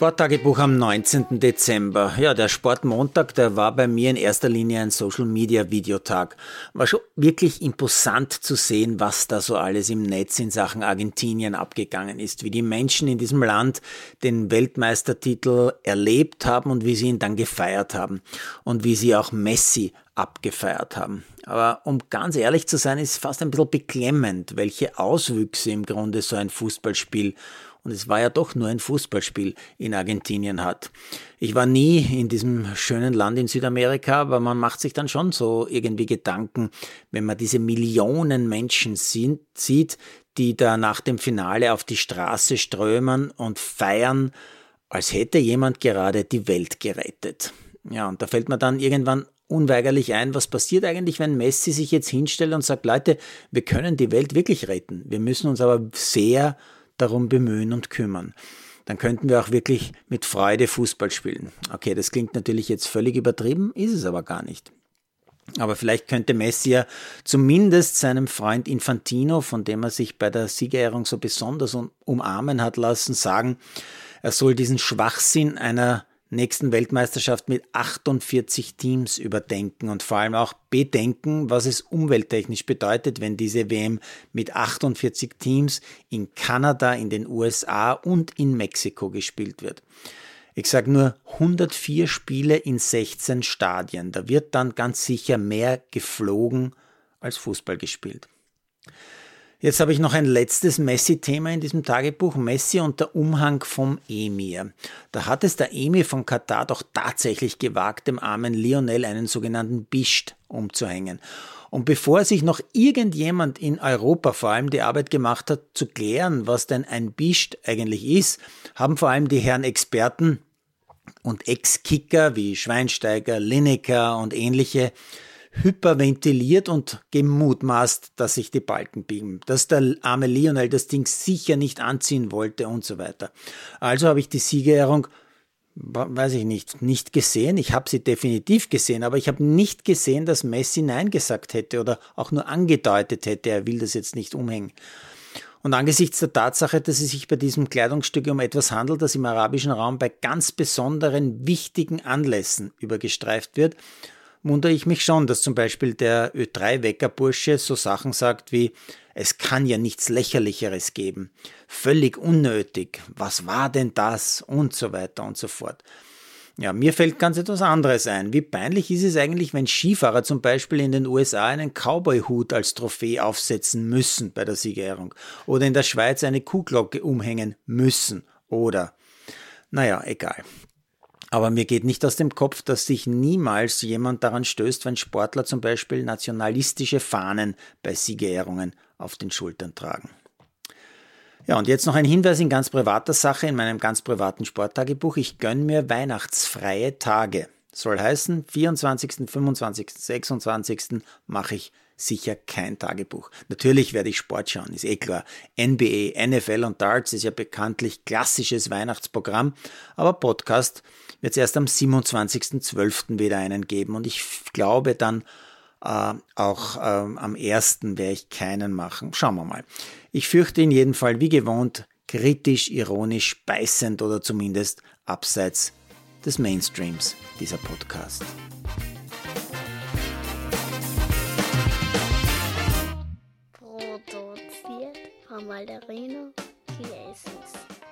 Sporttagebuch am 19. Dezember. Ja, der Sportmontag, der war bei mir in erster Linie ein Social Media Videotag. War schon wirklich imposant zu sehen, was da so alles im Netz in Sachen Argentinien abgegangen ist, wie die Menschen in diesem Land den Weltmeistertitel erlebt haben und wie sie ihn dann gefeiert haben und wie sie auch Messi abgefeiert haben. Aber um ganz ehrlich zu sein, ist fast ein bisschen beklemmend, welche Auswüchse im Grunde so ein Fußballspiel und es war ja doch nur ein Fußballspiel in Argentinien hat. Ich war nie in diesem schönen Land in Südamerika, aber man macht sich dann schon so irgendwie Gedanken, wenn man diese Millionen Menschen sieht, die da nach dem Finale auf die Straße strömen und feiern, als hätte jemand gerade die Welt gerettet. Ja, und da fällt mir dann irgendwann unweigerlich ein, was passiert eigentlich, wenn Messi sich jetzt hinstellt und sagt, Leute, wir können die Welt wirklich retten. Wir müssen uns aber sehr darum bemühen und kümmern. Dann könnten wir auch wirklich mit Freude Fußball spielen. Okay, das klingt natürlich jetzt völlig übertrieben, ist es aber gar nicht. Aber vielleicht könnte Messi ja zumindest seinem Freund Infantino, von dem er sich bei der Siegerehrung so besonders umarmen hat lassen, sagen, er soll diesen Schwachsinn einer nächsten Weltmeisterschaft mit 48 Teams überdenken und vor allem auch bedenken, was es umwelttechnisch bedeutet, wenn diese WM mit 48 Teams in Kanada, in den USA und in Mexiko gespielt wird. Ich sage nur 104 Spiele in 16 Stadien. Da wird dann ganz sicher mehr geflogen als Fußball gespielt. Jetzt habe ich noch ein letztes Messi-Thema in diesem Tagebuch. Messi und der Umhang vom Emir. Da hat es der Emir von Katar doch tatsächlich gewagt, dem armen Lionel einen sogenannten Bischt umzuhängen. Und bevor sich noch irgendjemand in Europa vor allem die Arbeit gemacht hat, zu klären, was denn ein Bischt eigentlich ist, haben vor allem die Herren Experten und Ex-Kicker wie Schweinsteiger, Lineker und ähnliche hyperventiliert und gemutmaßt, dass sich die Balken biegen, dass der arme Lionel das Ding sicher nicht anziehen wollte und so weiter. Also habe ich die Siegerehrung weiß ich nicht, nicht gesehen. Ich habe sie definitiv gesehen, aber ich habe nicht gesehen, dass Messi Nein gesagt hätte oder auch nur angedeutet hätte, er will das jetzt nicht umhängen. Und angesichts der Tatsache, dass es sich bei diesem Kleidungsstück um etwas handelt, das im arabischen Raum bei ganz besonderen wichtigen Anlässen übergestreift wird, wundere ich mich schon, dass zum Beispiel der Ö3-Weckerbursche so Sachen sagt wie, es kann ja nichts Lächerlicheres geben, völlig unnötig, was war denn das und so weiter und so fort. Ja, mir fällt ganz etwas anderes ein. Wie peinlich ist es eigentlich, wenn Skifahrer zum Beispiel in den USA einen Cowboy-Hut als Trophäe aufsetzen müssen bei der Siegerehrung oder in der Schweiz eine Kuhglocke umhängen müssen oder naja, egal. Aber mir geht nicht aus dem Kopf, dass sich niemals jemand daran stößt, wenn Sportler zum Beispiel nationalistische Fahnen bei Siegerehrungen auf den Schultern tragen. Ja, und jetzt noch ein Hinweis in ganz privater Sache in meinem ganz privaten Sporttagebuch. Ich gönne mir weihnachtsfreie Tage. Soll heißen, 24., 25., 26. mache ich sicher kein Tagebuch. Natürlich werde ich Sport schauen, ist eh klar. NBA, NFL und Darts ist ja bekanntlich klassisches Weihnachtsprogramm, aber Podcast wird es erst am 27.12. wieder einen geben und ich glaube dann äh, auch äh, am 1. werde ich keinen machen. Schauen wir mal. Ich fürchte in jedem Fall wie gewohnt kritisch, ironisch, beißend oder zumindest abseits des Mainstreams dieser Podcast. Produziert von Malderino Chiesis.